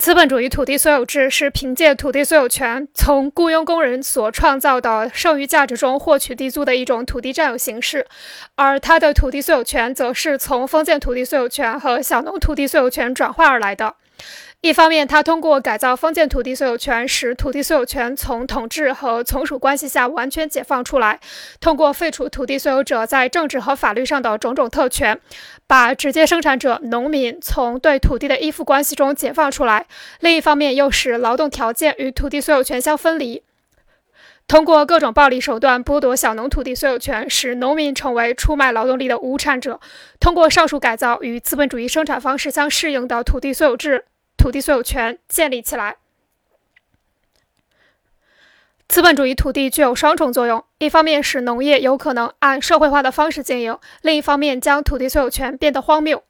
资本主义土地所有制是凭借土地所有权从雇佣工人所创造的剩余价值中获取地租的一种土地占有形式，而它的土地所有权则是从封建土地所有权和小农土地所有权转化而来的。一方面，他通过改造封建土地所有权，使土地所有权从统治和从属关系下完全解放出来；通过废除土地所有者在政治和法律上的种种特权，把直接生产者农民从对土地的依附关系中解放出来。另一方面，又使劳动条件与土地所有权相分离。通过各种暴力手段剥夺小农土地所有权，使农民成为出卖劳动力的无产者。通过上述改造，与资本主义生产方式相适应的土地所有制。土地所有权建立起来。资本主义土地具有双重作用：一方面使农业有可能按社会化的方式经营；另一方面将土地所有权变得荒谬。